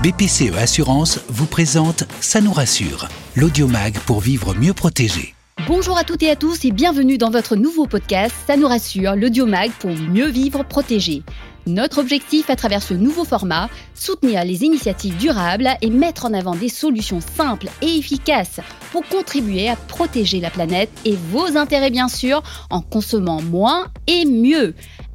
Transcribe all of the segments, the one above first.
BPCE Assurance vous présente Ça nous rassure, l'audiomag pour vivre mieux protégé. Bonjour à toutes et à tous et bienvenue dans votre nouveau podcast Ça nous rassure, l'audiomag pour mieux vivre protégé. Notre objectif à travers ce nouveau format, soutenir les initiatives durables et mettre en avant des solutions simples et efficaces pour contribuer à protéger la planète et vos intérêts bien sûr en consommant moins et mieux.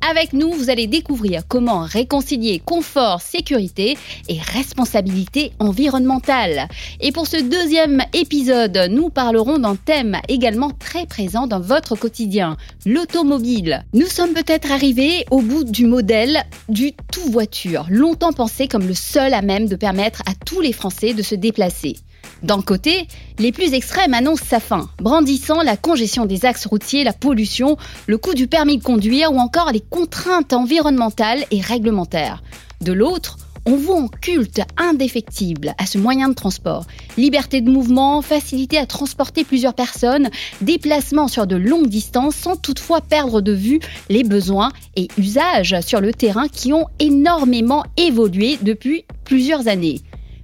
Avec nous, vous allez découvrir comment réconcilier confort, sécurité et responsabilité environnementale. Et pour ce deuxième épisode, nous parlerons d'un thème également très présent dans votre quotidien, l'automobile. Nous sommes peut-être arrivés au bout du modèle du tout voiture, longtemps pensé comme le seul à même de permettre à tous les Français de se déplacer. D'un côté, les plus extrêmes annoncent sa fin, brandissant la congestion des axes routiers, la pollution, le coût du permis de conduire ou encore les contraintes environnementales et réglementaires. De l'autre, on voit en culte indéfectible à ce moyen de transport. Liberté de mouvement, facilité à transporter plusieurs personnes, déplacement sur de longues distances sans toutefois perdre de vue les besoins et usages sur le terrain qui ont énormément évolué depuis plusieurs années.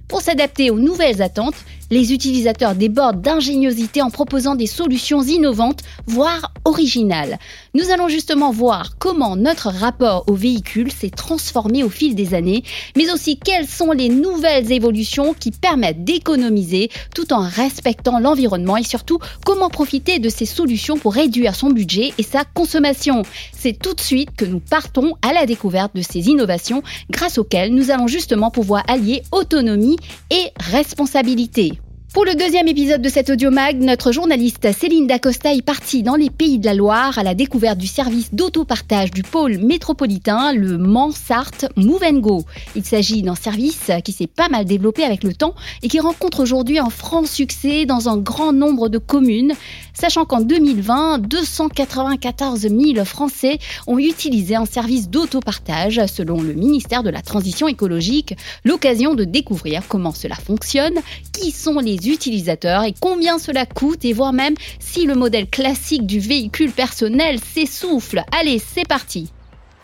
Pour s'adapter aux nouvelles attentes, les utilisateurs débordent d'ingéniosité en proposant des solutions innovantes, voire originales. Nous allons justement voir comment notre rapport au véhicule s'est transformé au fil des années, mais aussi quelles sont les nouvelles évolutions qui permettent d'économiser tout en respectant l'environnement et surtout comment profiter de ces solutions pour réduire son budget et sa consommation. C'est tout de suite que nous partons à la découverte de ces innovations grâce auxquelles nous allons justement pouvoir allier autonomie et responsabilité. Pour le deuxième épisode de cet audiomag, notre journaliste Céline Dacosta est partie dans les pays de la Loire à la découverte du service d'autopartage du pôle métropolitain, le Mans-Sarthe Move Go. Il s'agit d'un service qui s'est pas mal développé avec le temps et qui rencontre aujourd'hui un franc succès dans un grand nombre de communes, sachant qu'en 2020, 294 000 Français ont utilisé un service d'autopartage selon le ministère de la Transition écologique, l'occasion de découvrir comment cela fonctionne, qui sont les utilisateurs et combien cela coûte et voir même si le modèle classique du véhicule personnel s'essouffle. Allez, c'est parti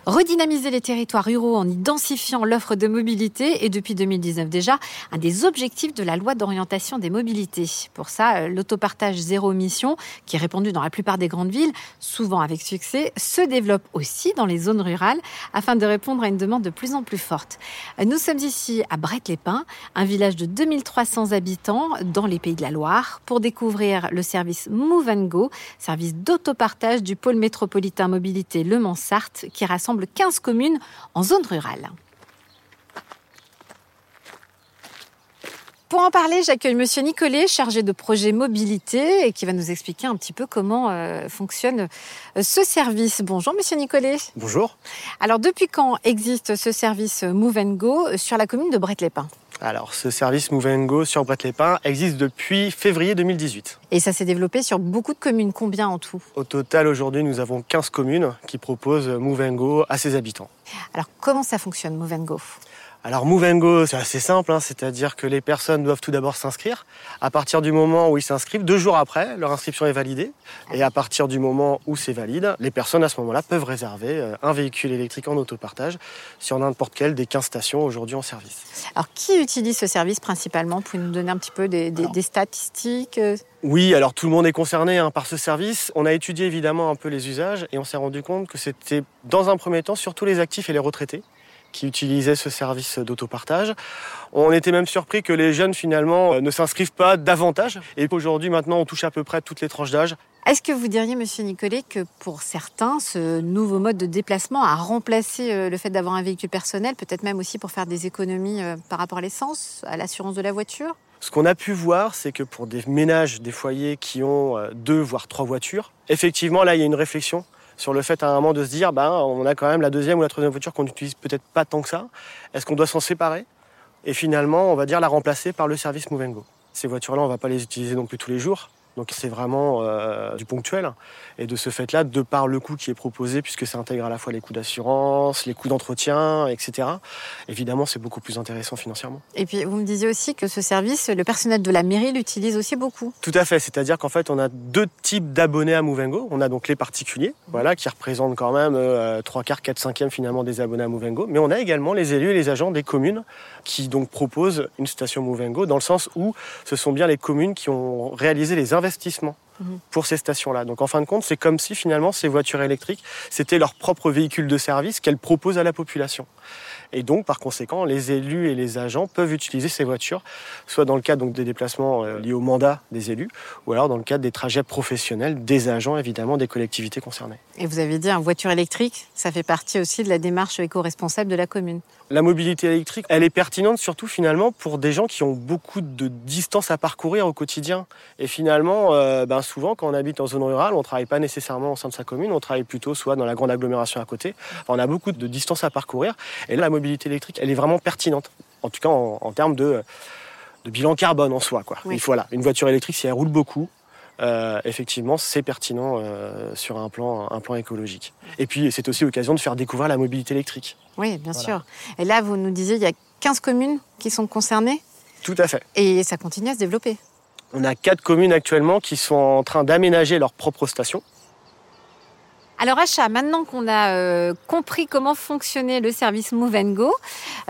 redynamiser les territoires ruraux en y densifiant l'offre de mobilité est depuis 2019 déjà un des objectifs de la loi d'orientation des mobilités. Pour ça, euh, l'autopartage zéro émission, qui est répandu dans la plupart des grandes villes, souvent avec succès, se développe aussi dans les zones rurales afin de répondre à une demande de plus en plus forte. Euh, nous sommes ici à Brette-les-Pins, un village de 2300 habitants dans les Pays de la Loire, pour découvrir le service Move Go, service d'autopartage du pôle métropolitain mobilité Le Mans-Sarthe, qui rassemble 15 communes en zone rurale. Pour en parler, j'accueille Monsieur Nicolet, chargé de projet mobilité, et qui va nous expliquer un petit peu comment euh, fonctionne euh, ce service. Bonjour Monsieur Nicolet. Bonjour. Alors depuis quand existe ce service Move Go sur la commune de Brette-les-Pins alors, ce service Move Go sur Brette-les-Pins existe depuis février 2018. Et ça s'est développé sur beaucoup de communes. Combien en tout? Au total, aujourd'hui, nous avons 15 communes qui proposent Move Go à ses habitants. Alors, comment ça fonctionne, Move Go? Alors Move Go, c'est assez simple, hein, c'est-à-dire que les personnes doivent tout d'abord s'inscrire. À partir du moment où ils s'inscrivent, deux jours après, leur inscription est validée. Et à partir du moment où c'est valide, les personnes à ce moment-là peuvent réserver euh, un véhicule électrique en autopartage sur n'importe quelle des 15 stations aujourd'hui en service. Alors qui utilise ce service principalement? Pouvez nous donner un petit peu des, statistiques euh? oui, alors tout le monde est concerné hein, par ce service. On a étudié évidemment un peu les usages et on s'est rendu compte que c'était dans un premier temps surtout les actifs et les retraités qui utilisaient ce service d'autopartage. On était même surpris que les jeunes finalement euh, ne s'inscrivent pas davantage et qu'aujourd'hui maintenant on touche à peu près toutes les tranches d'âge. Est-ce que vous diriez, Monsieur Nicolet, que pour certains, ce nouveau mode de déplacement a remplacé euh, le fait d'avoir un véhicule personnel, peut-être même aussi pour faire des économies euh, par rapport à l'essence, à l'assurance de la voiture? Ce qu'on a pu voir, c'est que pour des ménages, des foyers qui ont deux voire trois voitures, effectivement, là, il y a une réflexion sur le fait à un moment de se dire, ben, on a quand même la deuxième ou la troisième voiture qu'on n'utilise peut-être pas tant que ça. Est-ce qu'on doit s'en séparer? Et finalement, on va dire la remplacer par le service Move Go. Ces voitures-là, on ne va pas les utiliser non plus tous les jours. Donc c'est vraiment du ponctuel. Et de ce fait-là, de par le coût qui est proposé, puisque ça intègre à la fois les coûts d'assurance, les coûts d'entretien, etc., évidemment, c'est beaucoup plus intéressant financièrement. Et puis, vous me disiez aussi que ce service, le personnel de la mairie l'utilise aussi beaucoup. Tout à fait. C'est-à-dire qu'en fait, on a deux types d'abonnés à Mouvengo. On a donc les particuliers, voilà, qui représentent quand même euh, 3 quarts, 4 cinquièmes finalement des abonnés à Mouvengo. Mais on a également les élus et les agents des communes qui donc proposent une station Mouvengo dans le sens où ce sont bien les communes qui ont réalisé les investissements Mhm. pour ces stations-là. Donc en fin de compte, c'est comme si finalement ces voitures électriques, c'était leur propre véhicule de service qu'elles proposent à la population. Et donc, par conséquent, les élus et les agents peuvent utiliser ces voitures, soit dans le cadre donc, des déplacements euh, liés au mandat des élus, ou alors dans le cadre des trajets professionnels des agents, évidemment, des collectivités concernées. Et vous avez dit, une voiture électrique, ça fait partie aussi de la démarche éco-responsable de la commune. La mobilité électrique, elle est pertinente surtout finalement pour des gens qui ont beaucoup de distance à parcourir au quotidien. Et finalement, euh, ben souvent quand on habite en zone rurale, on ne travaille pas nécessairement au sein de sa commune, on travaille plutôt soit dans la grande agglomération à côté. on a beaucoup de distance à parcourir. Et là, la mobilité électrique, elle est vraiment pertinente. En tout cas en, termes de, bilan carbone en soi. Quoi. Voilà, une voiture électrique, si elle roule beaucoup, euh, effectivement, c'est pertinent euh, sur un plan, un plan écologique. Et puis, c'est aussi l'occasion de faire découvrir la mobilité électrique. Oui, bien sûr. Et là, vous nous disiez, il y a 15 communes qui sont concernées Tout à fait. Et ça continue à se développer. On a quatre communes actuellement qui sont en train d'aménager leur propre station. Alors Achat, maintenant qu'on a euh, compris comment fonctionnait le service Move Go,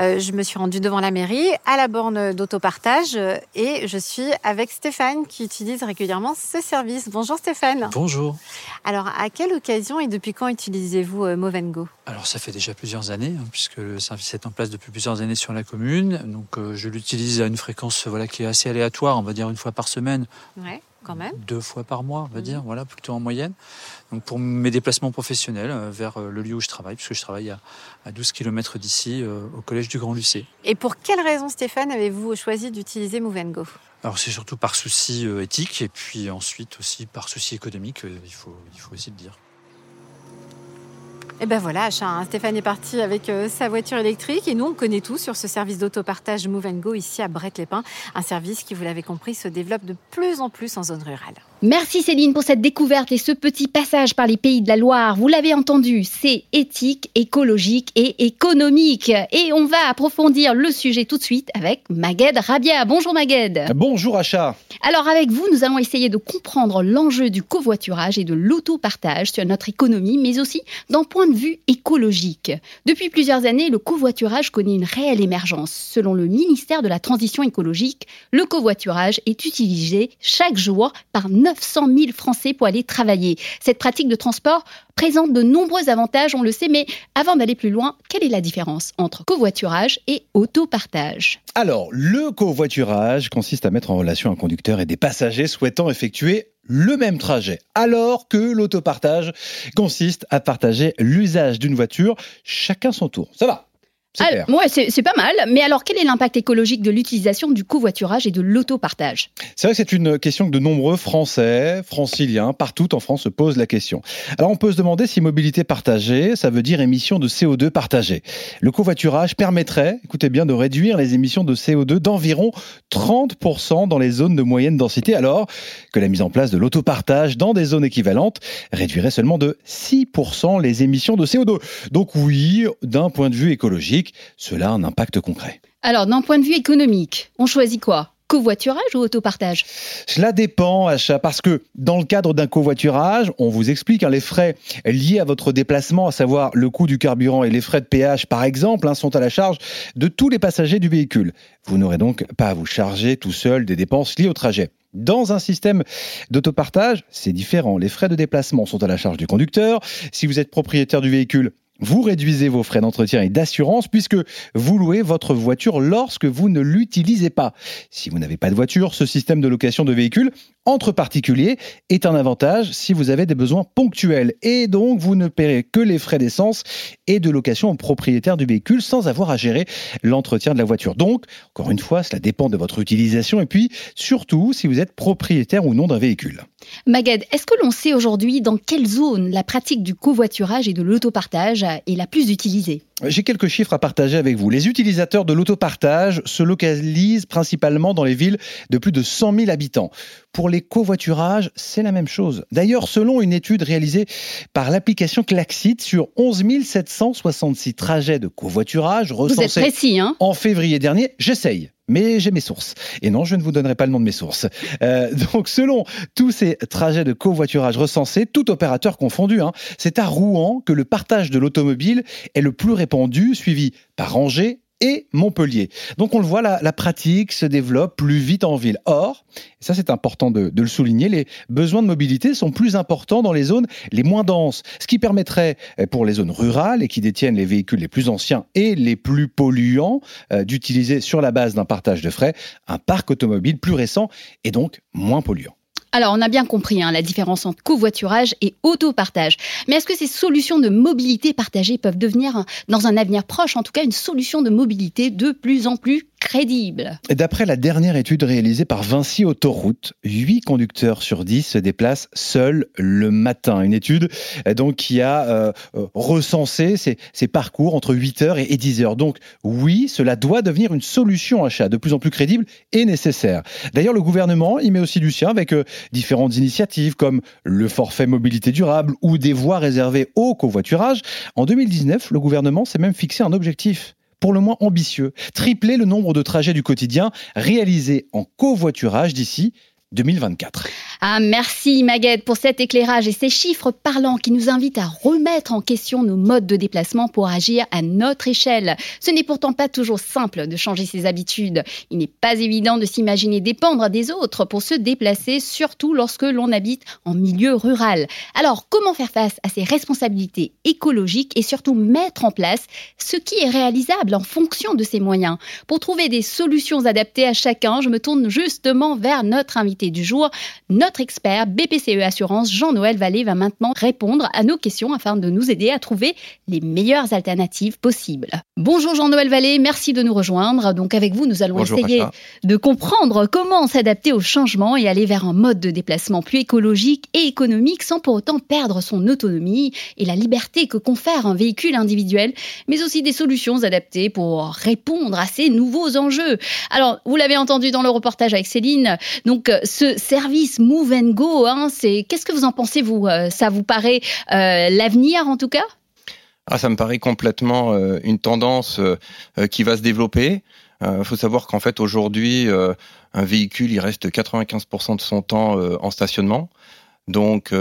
euh, je me suis rendue devant la mairie à la borne d'autopartage euh, et je suis avec Stéphane qui utilise régulièrement ce service. Bonjour Stéphane. Bonjour. Alors à quelle occasion et depuis quand utilisez-vous Move Go? Alors ça fait déjà plusieurs années hein, puisque le service est en place depuis plusieurs années sur la commune. Donc je l'utilise à une fréquence voilà qui est assez aléatoire, on va dire une fois par semaine. Ouais même. Deux fois par mois, on va dire, voilà, plutôt en moyenne. Donc pour mes déplacements professionnels euh, vers euh, le lieu où je travaille, puisque je travaille à, 12 km d'ici, euh, au collège du Grand Lucé. Et pour quelle raison, Stéphane, avez-vous choisi d'utiliser Move Go alors c'est surtout par souci éthique et puis ensuite aussi par souci économique, il faut, il faut aussi le dire. Et ben voilà, hein, Stéphane est parti avec euh, sa voiture électrique et nous on connaît tout sur ce service d'autopartage Move Go ici à Brett-les-Pins, un service qui, vous l'avez compris, se développe de plus en plus en zone rurale. Merci Céline pour cette découverte et ce petit passage par les pays de la Loire. Vous l'avez entendu, c'est éthique, écologique et économique. Et on va approfondir le sujet tout de suite avec Magued Rabia. Bonjour Magued. Bonjour Acha. Alors avec vous, nous allons essayer de comprendre l'enjeu du covoiturage et de l'autopartage sur notre économie, mais aussi d'un point de vue écologique. Depuis plusieurs années, le covoiturage connaît une réelle émergence. Selon le ministère de la Transition écologique, le covoiturage est utilisé chaque jour par 900 000 Français pour aller travailler. Cette pratique de transport présente de nombreux avantages, on le sait, mais avant d'aller plus loin, quelle est la différence entre covoiturage et autopartage? Alors, le covoiturage consiste à mettre en relation un conducteur et des passagers souhaitant effectuer le même trajet, alors que l'autopartage consiste à partager l'usage d'une voiture, chacun son tour. Ça va? C'est c'est pas mal. Mais alors, quel est l'impact écologique de l'utilisation du covoiturage et de l'autopartage? C'est vrai que c'est une question que de nombreux Français, franciliens, partout en France se posent la question. Alors, on peut se demander si mobilité partagée, ça veut dire émissions de CO2 partagées. Le covoiturage permettrait, écoutez bien, de réduire les émissions de CO2 d'environ 30% dans les zones de moyenne densité, alors que la mise en place de l'autopartage dans des zones équivalentes réduirait seulement de 6% les émissions de CO2. Donc oui, d'un point de vue écologique, cela a un impact concret. Alors, d'un point de vue économique, on choisit quoi? Covoiturage ou autopartage? Cela dépend, achat, parce que dans le cadre d'un covoiturage, on vous explique hein, les frais liés à votre déplacement, à savoir le coût du carburant et les frais de péage, par exemple, hein, sont à la charge de tous les passagers du véhicule. Vous n'aurez donc pas à vous charger tout seul des dépenses liées au trajet. Dans un système d'autopartage, c'est différent. Les frais de déplacement sont à la charge du conducteur. Si vous êtes propriétaire du véhicule, vous réduisez vos frais d'entretien et d'assurance puisque vous louez votre voiture lorsque vous ne l'utilisez pas. Si vous n'avez pas de voiture, ce système de location de véhicules entre particuliers est un avantage si vous avez des besoins ponctuels et donc vous ne paierez que les frais d'essence et de location au propriétaire du véhicule sans avoir à gérer l'entretien de la voiture. Donc, encore une fois, cela dépend de votre utilisation et puis surtout si vous êtes propriétaire ou non d'un véhicule. Maged, est-ce que l'on sait aujourd'hui dans quelle zone la pratique du covoiturage et de l'autopartage est la plus utilisée? J'ai quelques chiffres à partager avec vous. Les utilisateurs de l'autopartage se localisent principalement dans les villes de plus de 100 000 habitants. Pour les covoiturages, c'est la même chose. D'ailleurs, selon une étude réalisée par l'application Klaxit, sur 11 766 trajets de covoiturage recensés précis, hein? en février dernier, j'essaye mais j'ai mes sources. Et non, je ne vous donnerai pas le nom de mes sources. Euh, donc, selon tous ces trajets de covoiturage recensés, tout opérateur confondu, hein, c'est à Rouen que le partage de l'automobile est le plus répandu, suivi par Angers et Montpellier. Donc on le voit, la, pratique se développe plus vite en ville. Or, et ça c'est important de, le souligner, les besoins de mobilité sont plus importants dans les zones les moins denses, ce qui permettrait euh, pour les zones rurales et qui détiennent les véhicules les plus anciens et les plus polluants euh, d'utiliser sur la base d'un partage de frais un parc automobile plus récent et donc moins polluant. Alors, on a bien compris hein, la différence entre covoiturage et autopartage. Mais est-ce que ces solutions de mobilité partagée peuvent devenir, dans un avenir proche en tout cas, une solution de mobilité de plus en plus D'après la dernière étude réalisée par Vinci Autoroute, 8 conducteurs sur 10 se déplacent seuls le matin. Une étude euh, donc qui a euh, euh, recensé ces, parcours entre 8h et 10h. Donc oui, cela doit devenir une solution achat de plus en plus crédible et nécessaire. D'ailleurs, le gouvernement y met aussi du sien avec différentes initiatives comme le forfait mobilité durable ou des voies réservées au covoiturage. En 2019, le gouvernement s'est même fixé un objectif pour le moins ambitieux, tripler le nombre de trajets du quotidien réalisés en covoiturage d'ici 2024. Ah, merci Maguette pour cet éclairage et ces chiffres parlants qui nous invitent à remettre en question nos modes de déplacement pour agir à notre échelle. Ce n'est pourtant pas toujours simple de changer ses habitudes. Il n'est pas évident de s'imaginer dépendre des autres pour se déplacer, surtout lorsque l'on habite en milieu rural. Alors, comment faire face à ces responsabilités écologiques et surtout mettre en place ce qui est réalisable en fonction de ces moyens? Pour trouver des solutions adaptées à chacun, je me tourne justement vers notre invité du jour, notre expert BPCE Assurance, Jean-Noël Vallée, va maintenant répondre à nos questions afin de nous aider à trouver les meilleures alternatives possibles. Bonjour Jean-Noël Vallée, merci de nous rejoindre. Donc avec vous, nous allons essayer de comprendre comment s'adapter au changement et aller vers un mode de déplacement plus écologique et économique sans pour autant perdre son autonomie et la liberté que confère un véhicule individuel, mais aussi des solutions adaptées pour répondre à ces nouveaux enjeux. Alors, vous l'avez entendu dans le reportage avec Céline, donc ce service Move and Go. Hein, c'est qu'est-ce que vous en pensez vous euh, Ça vous paraît euh, l'avenir en tout cas? Ah, ça me paraît complètement euh, une tendance qui va se développer. Il faut savoir qu'en fait aujourd'hui, un véhicule il reste 95% de son temps en stationnement. Donc,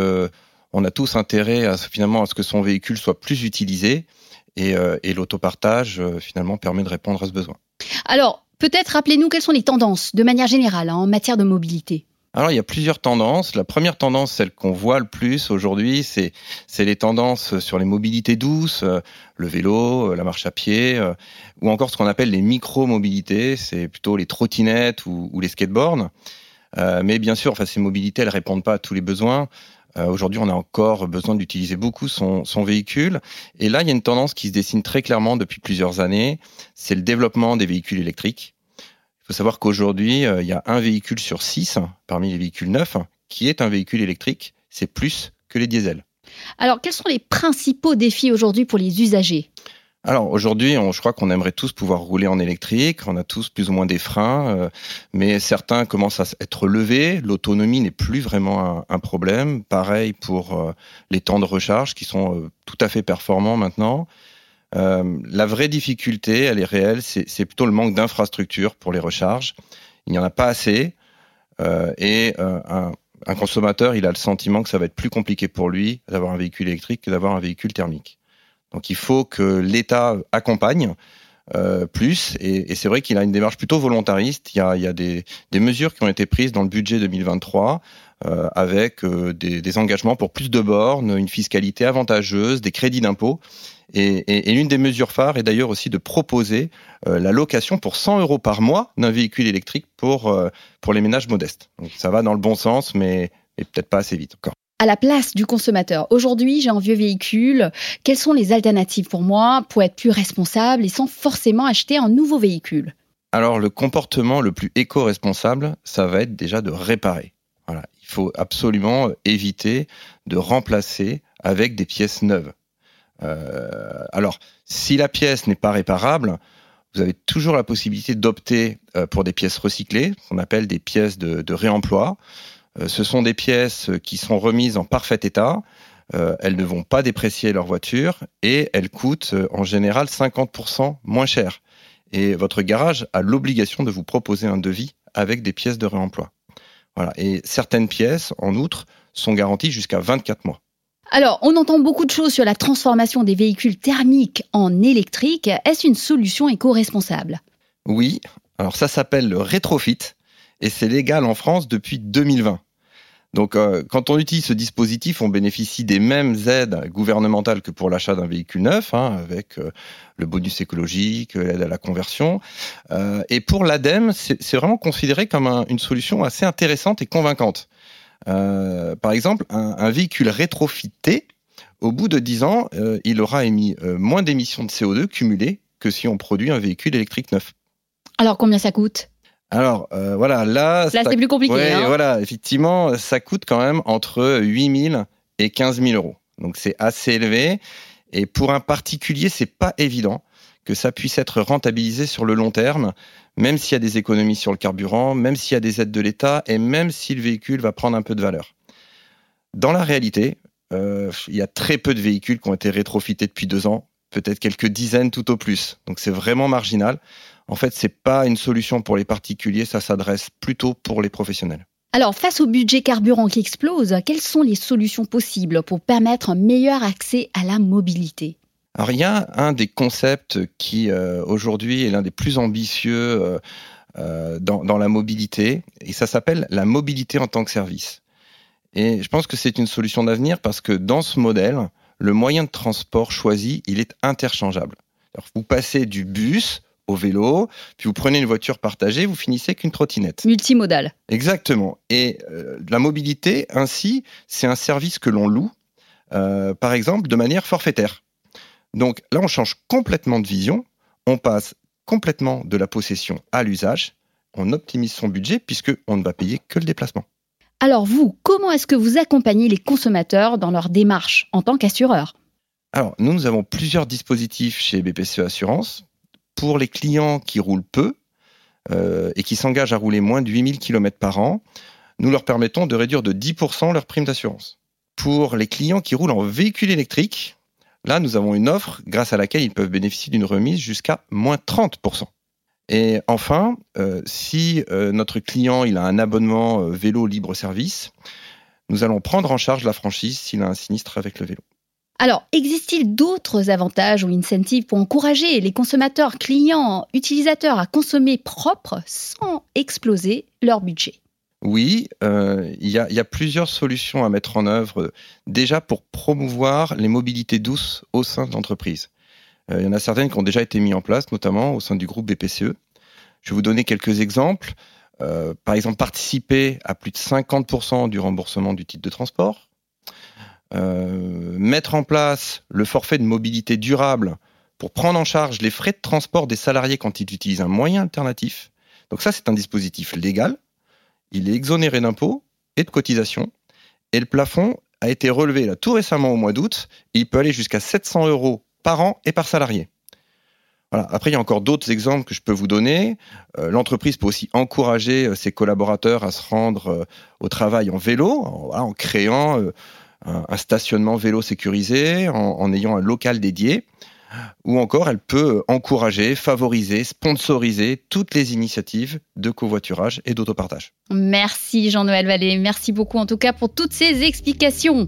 on a tous intérêt à finalement à ce que son véhicule soit plus utilisé et, et l'autopartage finalement permet de répondre à ce besoin. Alors, peut-être rappelez-nous quelles sont les tendances de manière générale hein, en matière de mobilité. Alors il y a plusieurs tendances. La première tendance, celle qu'on voit le plus aujourd'hui, c'est les tendances sur les mobilités douces, euh, le vélo, euh, la marche à pied, euh, ou encore ce qu'on appelle les micro-mobilités, c'est plutôt les trottinettes ou, les skateboards. mais bien sûr, enfin ces mobilités, elles répondent pas à tous les besoins. Aujourd'hui, on a encore besoin d'utiliser beaucoup son, son véhicule. Et là, il y a une tendance qui se dessine très clairement depuis plusieurs années. C'est le développement des véhicules électriques. Il faut savoir qu'aujourd'hui, euh, il y a un véhicule sur six parmi les véhicules neufs qui est un véhicule électrique. C'est plus que les diesels. Alors, quels sont les principaux défis aujourd'hui pour les usagers? Alors aujourd'hui, je crois qu'on aimerait tous pouvoir rouler en électrique. On a tous plus ou moins des freins, euh, mais certains commencent à être levés. L'autonomie n'est plus vraiment un, problème. Pareil pour euh, les temps de recharge qui sont tout à fait performants maintenant. Euh, la vraie difficulté, elle est réelle, c'est plutôt le manque d'infrastructures pour les recharges. Il n'y en a pas assez. Euh, et euh, un, consommateur, il a le sentiment que ça va être plus compliqué pour lui d'avoir un véhicule électrique que d'avoir un véhicule thermique. Donc il faut que l'État accompagne plus. Et, c'est vrai qu'il a une démarche plutôt volontariste. Il y a, des, mesures qui ont été prises dans le budget 2023 avec des, des, engagements pour plus de bornes, une fiscalité avantageuse, des crédits d'impôt. Et, l'une des mesures phares est d'ailleurs aussi de proposer euh, la location pour 100 euros par mois d'un véhicule électrique pour, euh, pour les ménages modestes. Donc ça va dans le bon sens, mais, peut-être pas assez vite encore. À la place du consommateur, aujourd'hui j'ai un vieux véhicule, quelles sont les alternatives pour moi pour être plus responsable et sans forcément acheter un nouveau véhicule? Alors le comportement le plus éco-responsable, ça va être déjà de réparer. Voilà. Il faut absolument éviter de remplacer avec des pièces neuves. alors, si la pièce n'est pas réparable, vous avez toujours la possibilité d'opter pour des pièces recyclées, qu'on appelle des pièces de réemploi. Ce sont des pièces qui sont remises en parfait état, euh, elles ne vont pas déprécier leur voiture et elles coûtent euh, en général 50% moins cher. Et votre garage a l'obligation de vous proposer un devis avec des pièces de réemploi. Voilà. Et certaines pièces, en outre, sont garanties jusqu'à 24 mois. Alors, on entend beaucoup de choses sur la transformation des véhicules thermiques en électriques. Est-ce une solution éco-responsable? Oui. Alors ça s'appelle le rétrofit et c'est légal en France depuis 2020. Donc, euh, quand on utilise ce dispositif, on bénéficie des mêmes aides gouvernementales que pour l'achat d'un véhicule neuf, hein, avec euh, le bonus écologique, l'aide à la conversion. Euh, et pour l'ADEME, c'est vraiment considéré comme une solution assez intéressante et convaincante. par exemple, un, un, véhicule rétrofité, au bout de 10 ans, il aura émis moins d'émissions de CO2 cumulées que si on produit un véhicule électrique neuf. Alors, combien ça coûte? Alors euh, voilà, là, là c'est plus compliqué. Ouais, hein. voilà, effectivement, ça coûte quand même entre 8 000 et 15 000 euros. Donc c'est assez élevé. Et pour un particulier, c'est pas évident que ça puisse être rentabilisé sur le long terme, même s'il y a des économies sur le carburant, même s'il y a des aides de l'État et même si le véhicule va prendre un peu de valeur. Dans la réalité, euh, il y a très peu de véhicules qui ont été rétrofités depuis deux ans, peut-être quelques dizaines tout au plus. Donc c'est vraiment marginal. En fait, c'est pas une solution pour les particuliers, ça s'adresse plutôt pour les professionnels. Alors, face au budget carburant qui explose, quelles sont les solutions possibles pour permettre un meilleur accès à la mobilité? Alors, il y a un des concepts qui, euh, aujourd'hui, est l'un des plus ambitieux euh, euh, dans, dans, la mobilité, et ça s'appelle la mobilité en tant que service. Et je pense que c'est une solution d'avenir parce que dans ce modèle, le moyen de transport choisi, il est interchangeable. Alors, vous passez du bus au vélo, puis vous prenez une voiture partagée, vous finissez qu'une trottinette. Multimodal. Exactement. Et euh, la mobilité, ainsi, c'est un service que l'on loue, euh, par exemple, de manière forfaitaire. Donc là, on change complètement de vision, on passe complètement de la possession à l'usage, on optimise son budget puisqu'on ne va payer que le déplacement. Alors vous, comment est-ce que vous accompagnez les consommateurs dans leur démarche en tant qu'assureur alors, nous, nous avons plusieurs dispositifs chez BPCE Assurance pour les clients qui roulent peu euh, et qui s'engagent à rouler moins de 8000 km par an, nous leur permettons de réduire de 10% leur prime d'assurance. Pour les clients qui roulent en véhicule électrique, là, nous avons une offre grâce à laquelle ils peuvent bénéficier d'une remise jusqu'à moins 30%. Et enfin, euh, si euh, notre client il a un abonnement vélo libre service, nous allons prendre en charge la franchise s'il a un sinistre avec le vélo. Alors, existe-t-il d'autres avantages ou incentives pour encourager les consommateurs, clients, utilisateurs à consommer propre sans exploser leur budget? Oui, euh, il y, a plusieurs solutions à mettre en œuvre déjà pour promouvoir les mobilités douces au sein de l'entreprise. Euh, il y en a certaines qui ont déjà été mises en place, notamment au sein du groupe BPCE. Je vais vous donner quelques exemples. Euh, par exemple, participer à plus de 50% du remboursement du titre de transport, euh, mettre en place le forfait de mobilité durable pour prendre en charge les frais de transport des salariés quand ils utilisent un moyen alternatif. Donc ça, c'est un dispositif légal. Il est exonéré d'impôts et de cotisations. Et le plafond a été relevé là, tout récemment au mois d'août. Il peut aller jusqu'à 700 euros par an et par salarié. Voilà. Après, il y a encore d'autres exemples que je peux vous donner. Euh, l'entreprise peut aussi encourager euh, ses collaborateurs à se rendre au travail en vélo, en créant un, stationnement vélo sécurisé, en, ayant un local dédié ou encore elle peut encourager, favoriser, sponsoriser toutes les initiatives de covoiturage et d'autopartage. Merci Jean-Noël Vallée, merci beaucoup en tout cas pour toutes ces explications.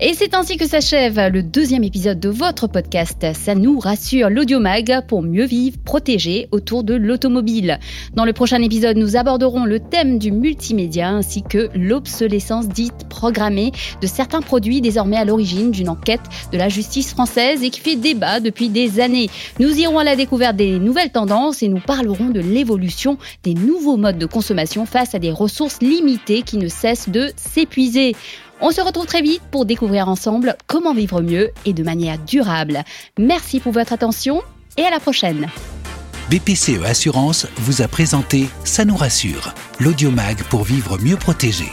Et c'est ainsi que s'achève le deuxième épisode de votre podcast. Ça nous rassure l'audiomag pour mieux vivre, protégé autour de l'automobile. Dans le prochain épisode, nous aborderons le thème du multimédia ainsi que l'obsolescence dite programmée de certains produits désormais à l'origine d'une enquête de la justice française et qui fait débat depuis des années. Nous irons à la découverte des nouvelles tendances et nous parlerons de l'évolution des nouveaux modes de consommation face à des ressources limitées qui ne cessent de s'épuiser. On se retrouve très vite pour découvrir ensemble comment vivre mieux et de manière durable. Merci pour votre attention et à la prochaine. BPCE Assurance vous a présenté Ça nous rassure, l'audiomag pour vivre mieux protégé.